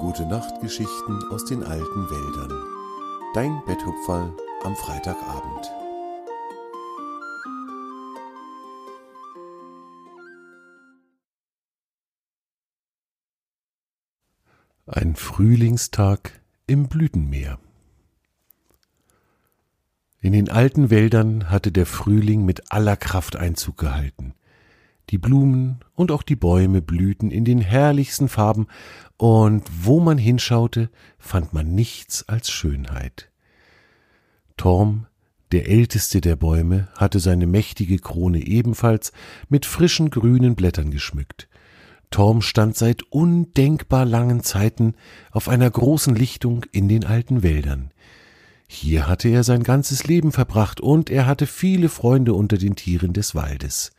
Gute Nachtgeschichten aus den alten Wäldern. Dein Betthupferl am Freitagabend. Ein Frühlingstag im Blütenmeer. In den alten Wäldern hatte der Frühling mit aller Kraft Einzug gehalten. Die Blumen und auch die Bäume blühten in den herrlichsten Farben, und wo man hinschaute, fand man nichts als Schönheit. Torm, der älteste der Bäume, hatte seine mächtige Krone ebenfalls mit frischen grünen Blättern geschmückt. Torm stand seit undenkbar langen Zeiten auf einer großen Lichtung in den alten Wäldern. Hier hatte er sein ganzes Leben verbracht und er hatte viele Freunde unter den Tieren des Waldes.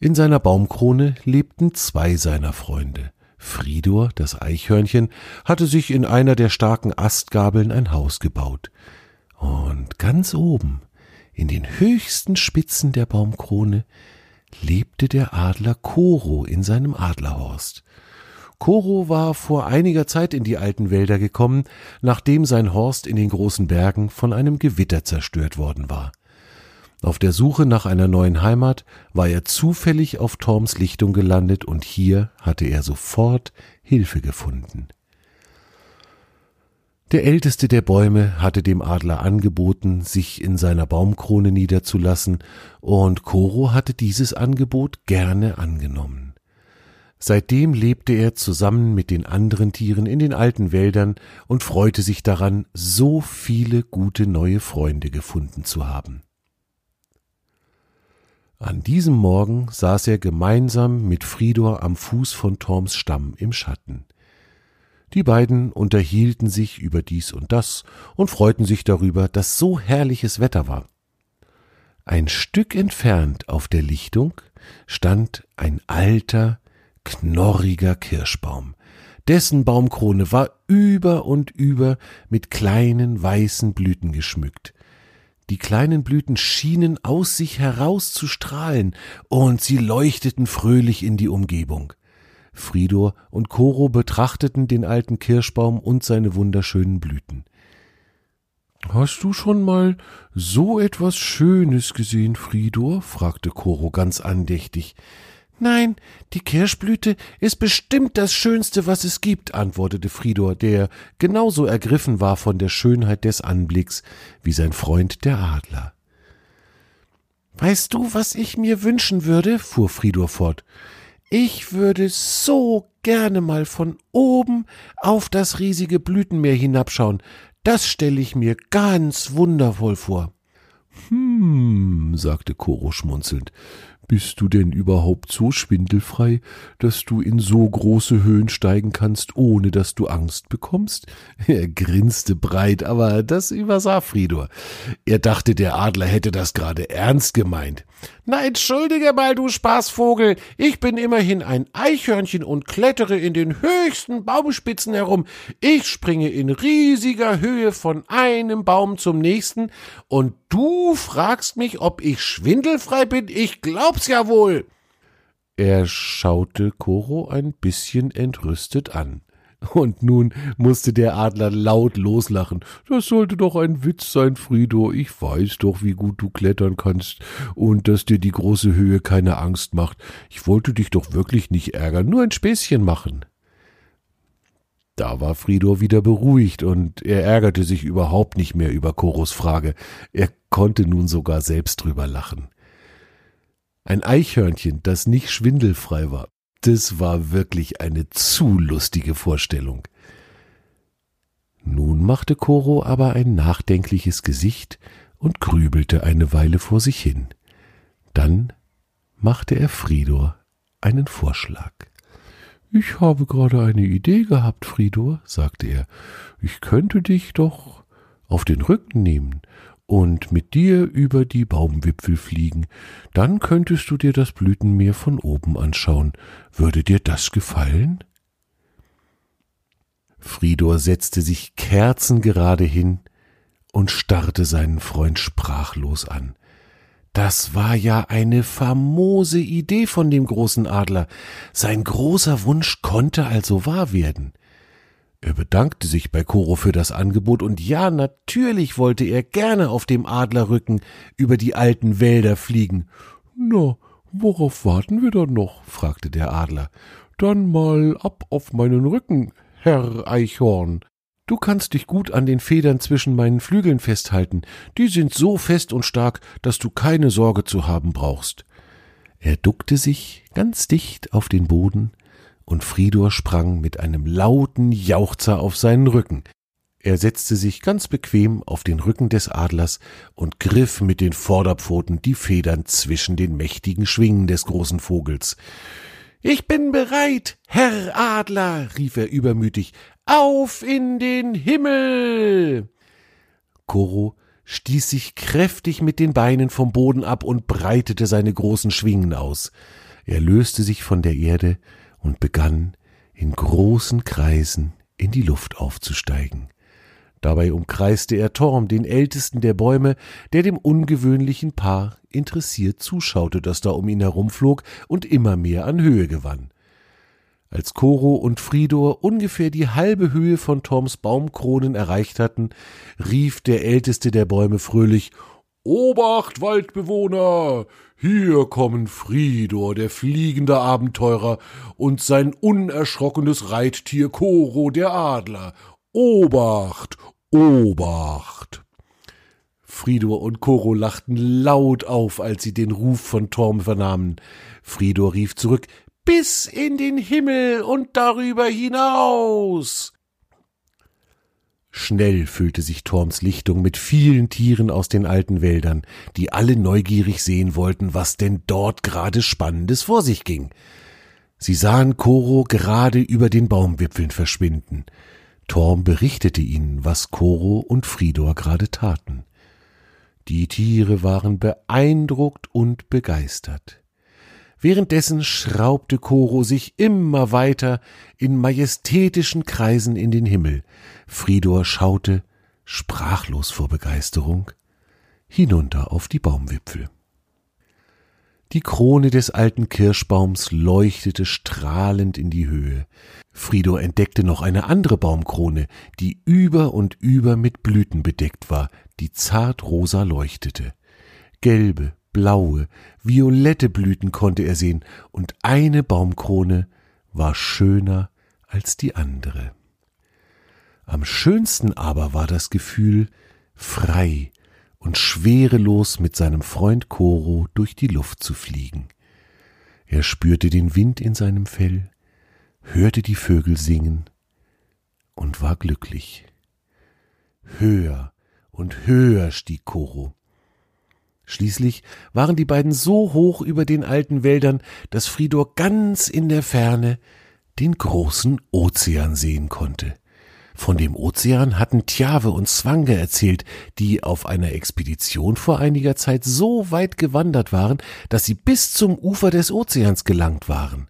In seiner Baumkrone lebten zwei seiner Freunde. Fridor, das Eichhörnchen, hatte sich in einer der starken Astgabeln ein Haus gebaut. Und ganz oben, in den höchsten Spitzen der Baumkrone, lebte der Adler Koro in seinem Adlerhorst. Koro war vor einiger Zeit in die alten Wälder gekommen, nachdem sein Horst in den großen Bergen von einem Gewitter zerstört worden war. Auf der Suche nach einer neuen Heimat war er zufällig auf Torms Lichtung gelandet und hier hatte er sofort Hilfe gefunden. Der älteste der Bäume hatte dem Adler angeboten, sich in seiner Baumkrone niederzulassen, und Koro hatte dieses Angebot gerne angenommen. Seitdem lebte er zusammen mit den anderen Tieren in den alten Wäldern und freute sich daran, so viele gute neue Freunde gefunden zu haben. An diesem Morgen saß er gemeinsam mit Fridor am Fuß von Torms Stamm im Schatten. Die beiden unterhielten sich über dies und das und freuten sich darüber, dass so herrliches Wetter war. Ein Stück entfernt auf der Lichtung stand ein alter, knorriger Kirschbaum. Dessen Baumkrone war über und über mit kleinen weißen Blüten geschmückt. Die kleinen Blüten schienen aus sich heraus zu strahlen, und sie leuchteten fröhlich in die Umgebung. Fridor und Koro betrachteten den alten Kirschbaum und seine wunderschönen Blüten. Hast du schon mal so etwas Schönes gesehen, Fridor? fragte Koro ganz andächtig. Nein, die Kirschblüte ist bestimmt das Schönste, was es gibt, antwortete Fridor, der genauso ergriffen war von der Schönheit des Anblicks wie sein Freund der Adler. Weißt du, was ich mir wünschen würde? fuhr Fridor fort. Ich würde so gerne mal von oben auf das riesige Blütenmeer hinabschauen. Das stelle ich mir ganz wundervoll vor. Hm, sagte Koro schmunzelnd, bist du denn überhaupt so schwindelfrei, dass du in so große Höhen steigen kannst, ohne dass du Angst bekommst? Er grinste breit, aber das übersah Fridor. Er dachte, der Adler hätte das gerade ernst gemeint. Na, entschuldige mal, du Spaßvogel. Ich bin immerhin ein Eichhörnchen und klettere in den höchsten Baumspitzen herum. Ich springe in riesiger Höhe von einem Baum zum nächsten und du fragst mich, ob ich schwindelfrei bin? Ich glaub's ja wohl. Er schaute Koro ein bisschen entrüstet an. Und nun musste der Adler laut loslachen. Das sollte doch ein Witz sein, Frido. Ich weiß doch, wie gut du klettern kannst und dass dir die große Höhe keine Angst macht. Ich wollte dich doch wirklich nicht ärgern, nur ein Späßchen machen. Da war Frido wieder beruhigt und er ärgerte sich überhaupt nicht mehr über Koros Frage. Er konnte nun sogar selbst drüber lachen. Ein Eichhörnchen, das nicht schwindelfrei war, das war wirklich eine zu lustige Vorstellung. Nun machte Koro aber ein nachdenkliches Gesicht und grübelte eine Weile vor sich hin. Dann machte er Fridor einen Vorschlag. Ich habe gerade eine Idee gehabt, Fridor, sagte er. Ich könnte dich doch auf den Rücken nehmen und mit dir über die Baumwipfel fliegen, dann könntest du dir das Blütenmeer von oben anschauen. Würde dir das gefallen? Fridor setzte sich kerzengerade hin und starrte seinen Freund sprachlos an. Das war ja eine famose Idee von dem großen Adler. Sein großer Wunsch konnte also wahr werden. Er bedankte sich bei Koro für das Angebot und ja, natürlich wollte er gerne auf dem Adlerrücken über die alten Wälder fliegen. Na, worauf warten wir dann noch? fragte der Adler. Dann mal ab auf meinen Rücken, Herr Eichhorn. Du kannst dich gut an den Federn zwischen meinen Flügeln festhalten, die sind so fest und stark, dass du keine Sorge zu haben brauchst. Er duckte sich ganz dicht auf den Boden, und Fridor sprang mit einem lauten Jauchzer auf seinen Rücken. Er setzte sich ganz bequem auf den Rücken des Adlers und griff mit den Vorderpfoten die Federn zwischen den mächtigen Schwingen des großen Vogels. Ich bin bereit, Herr Adler, rief er übermütig, auf in den Himmel. Koro stieß sich kräftig mit den Beinen vom Boden ab und breitete seine großen Schwingen aus. Er löste sich von der Erde und begann in großen Kreisen in die Luft aufzusteigen. Dabei umkreiste er Torm, den ältesten der Bäume, der dem ungewöhnlichen Paar interessiert zuschaute, das da um ihn herumflog und immer mehr an Höhe gewann. Als Koro und Fridor ungefähr die halbe Höhe von Toms Baumkronen erreicht hatten, rief der älteste der Bäume fröhlich Obacht, Waldbewohner! Hier kommen Fridor, der fliegende Abenteurer, und sein unerschrockenes Reittier Koro, der Adler. Obacht, Obacht! Fridor und Koro lachten laut auf, als sie den Ruf von Torm vernahmen. Fridor rief zurück, bis in den Himmel und darüber hinaus. Schnell füllte sich Torms Lichtung mit vielen Tieren aus den alten Wäldern, die alle neugierig sehen wollten, was denn dort gerade Spannendes vor sich ging. Sie sahen Koro gerade über den Baumwipfeln verschwinden. Torm berichtete ihnen, was Koro und Fridor gerade taten. Die Tiere waren beeindruckt und begeistert. Währenddessen schraubte Koro sich immer weiter in majestätischen Kreisen in den Himmel. Fridor schaute, sprachlos vor Begeisterung, hinunter auf die Baumwipfel. Die Krone des alten Kirschbaums leuchtete strahlend in die Höhe. Fridor entdeckte noch eine andere Baumkrone, die über und über mit Blüten bedeckt war, die zart rosa leuchtete. Gelbe, blaue, violette Blüten konnte er sehen, und eine Baumkrone war schöner als die andere. Am schönsten aber war das Gefühl, frei und schwerelos mit seinem Freund Koro durch die Luft zu fliegen. Er spürte den Wind in seinem Fell, hörte die Vögel singen und war glücklich. Höher und höher stieg Koro. Schließlich waren die beiden so hoch über den alten Wäldern, dass Fridor ganz in der Ferne den großen Ozean sehen konnte. Von dem Ozean hatten Tjave und Zwange erzählt, die auf einer Expedition vor einiger Zeit so weit gewandert waren, dass sie bis zum Ufer des Ozeans gelangt waren.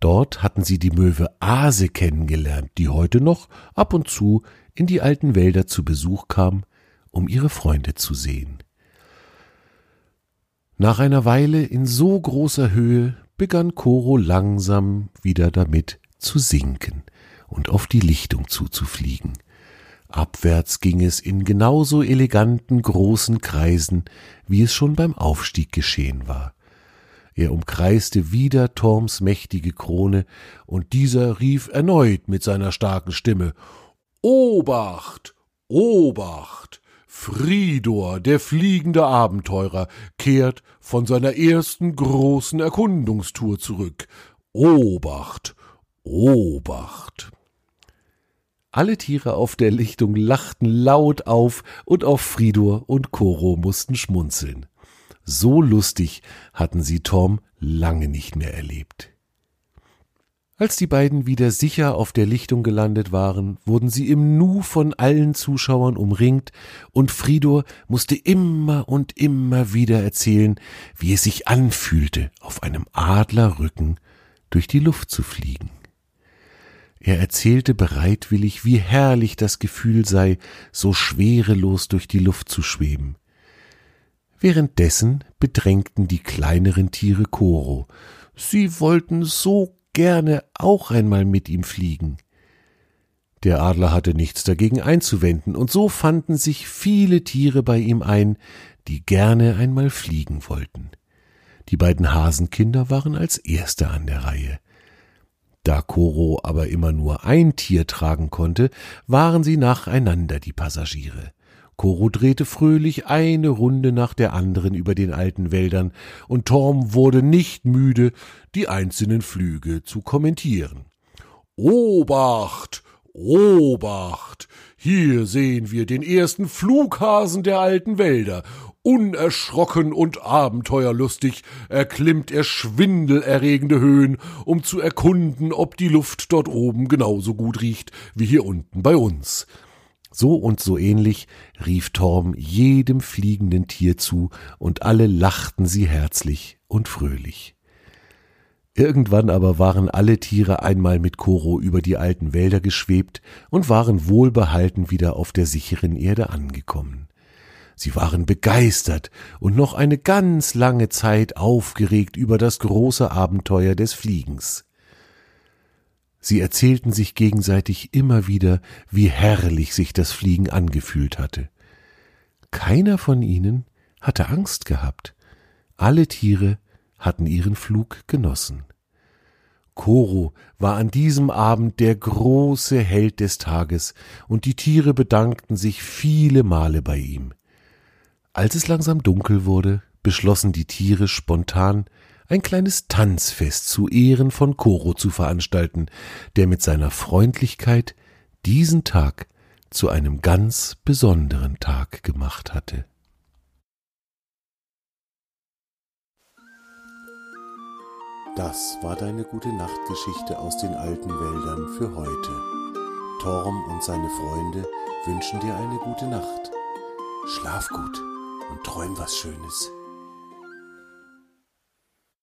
Dort hatten sie die Möwe Ase kennengelernt, die heute noch ab und zu in die alten Wälder zu Besuch kam, um ihre Freunde zu sehen. Nach einer Weile in so großer Höhe begann Koro langsam wieder damit zu sinken und auf die Lichtung zuzufliegen. Abwärts ging es in genauso eleganten großen Kreisen, wie es schon beim Aufstieg geschehen war. Er umkreiste wieder Torms mächtige Krone, und dieser rief erneut mit seiner starken Stimme Obacht. Obacht. Fridor, der fliegende Abenteurer, kehrt von seiner ersten großen Erkundungstour zurück. Obacht, Obacht. Alle Tiere auf der Lichtung lachten laut auf, und auch Fridor und Koro mussten schmunzeln. So lustig hatten sie Tom lange nicht mehr erlebt. Als die beiden wieder sicher auf der Lichtung gelandet waren, wurden sie im Nu von allen Zuschauern umringt, und Fridor musste immer und immer wieder erzählen, wie es sich anfühlte, auf einem Adlerrücken durch die Luft zu fliegen. Er erzählte bereitwillig, wie herrlich das Gefühl sei, so schwerelos durch die Luft zu schweben. Währenddessen bedrängten die kleineren Tiere Koro. Sie wollten so gerne auch einmal mit ihm fliegen. Der Adler hatte nichts dagegen einzuwenden, und so fanden sich viele Tiere bei ihm ein, die gerne einmal fliegen wollten. Die beiden Hasenkinder waren als erste an der Reihe. Da Koro aber immer nur ein Tier tragen konnte, waren sie nacheinander die Passagiere. Koro drehte fröhlich eine Runde nach der anderen über den alten Wäldern, und Torm wurde nicht müde, die einzelnen Flüge zu kommentieren. Obacht! Obacht! Hier sehen wir den ersten Flughasen der alten Wälder, Unerschrocken und abenteuerlustig erklimmt er schwindelerregende Höhen, um zu erkunden, ob die Luft dort oben genauso gut riecht wie hier unten bei uns. So und so ähnlich rief Torm jedem fliegenden Tier zu, und alle lachten sie herzlich und fröhlich. Irgendwann aber waren alle Tiere einmal mit Koro über die alten Wälder geschwebt und waren wohlbehalten wieder auf der sicheren Erde angekommen. Sie waren begeistert und noch eine ganz lange Zeit aufgeregt über das große Abenteuer des Fliegens. Sie erzählten sich gegenseitig immer wieder, wie herrlich sich das Fliegen angefühlt hatte. Keiner von ihnen hatte Angst gehabt. Alle Tiere hatten ihren Flug genossen. Koro war an diesem Abend der große Held des Tages, und die Tiere bedankten sich viele Male bei ihm. Als es langsam dunkel wurde, beschlossen die Tiere spontan, ein kleines Tanzfest zu Ehren von Koro zu veranstalten, der mit seiner Freundlichkeit diesen Tag zu einem ganz besonderen Tag gemacht hatte. Das war deine gute Nachtgeschichte aus den alten Wäldern für heute. Torm und seine Freunde wünschen dir eine gute Nacht. Schlaf gut und träum was Schönes.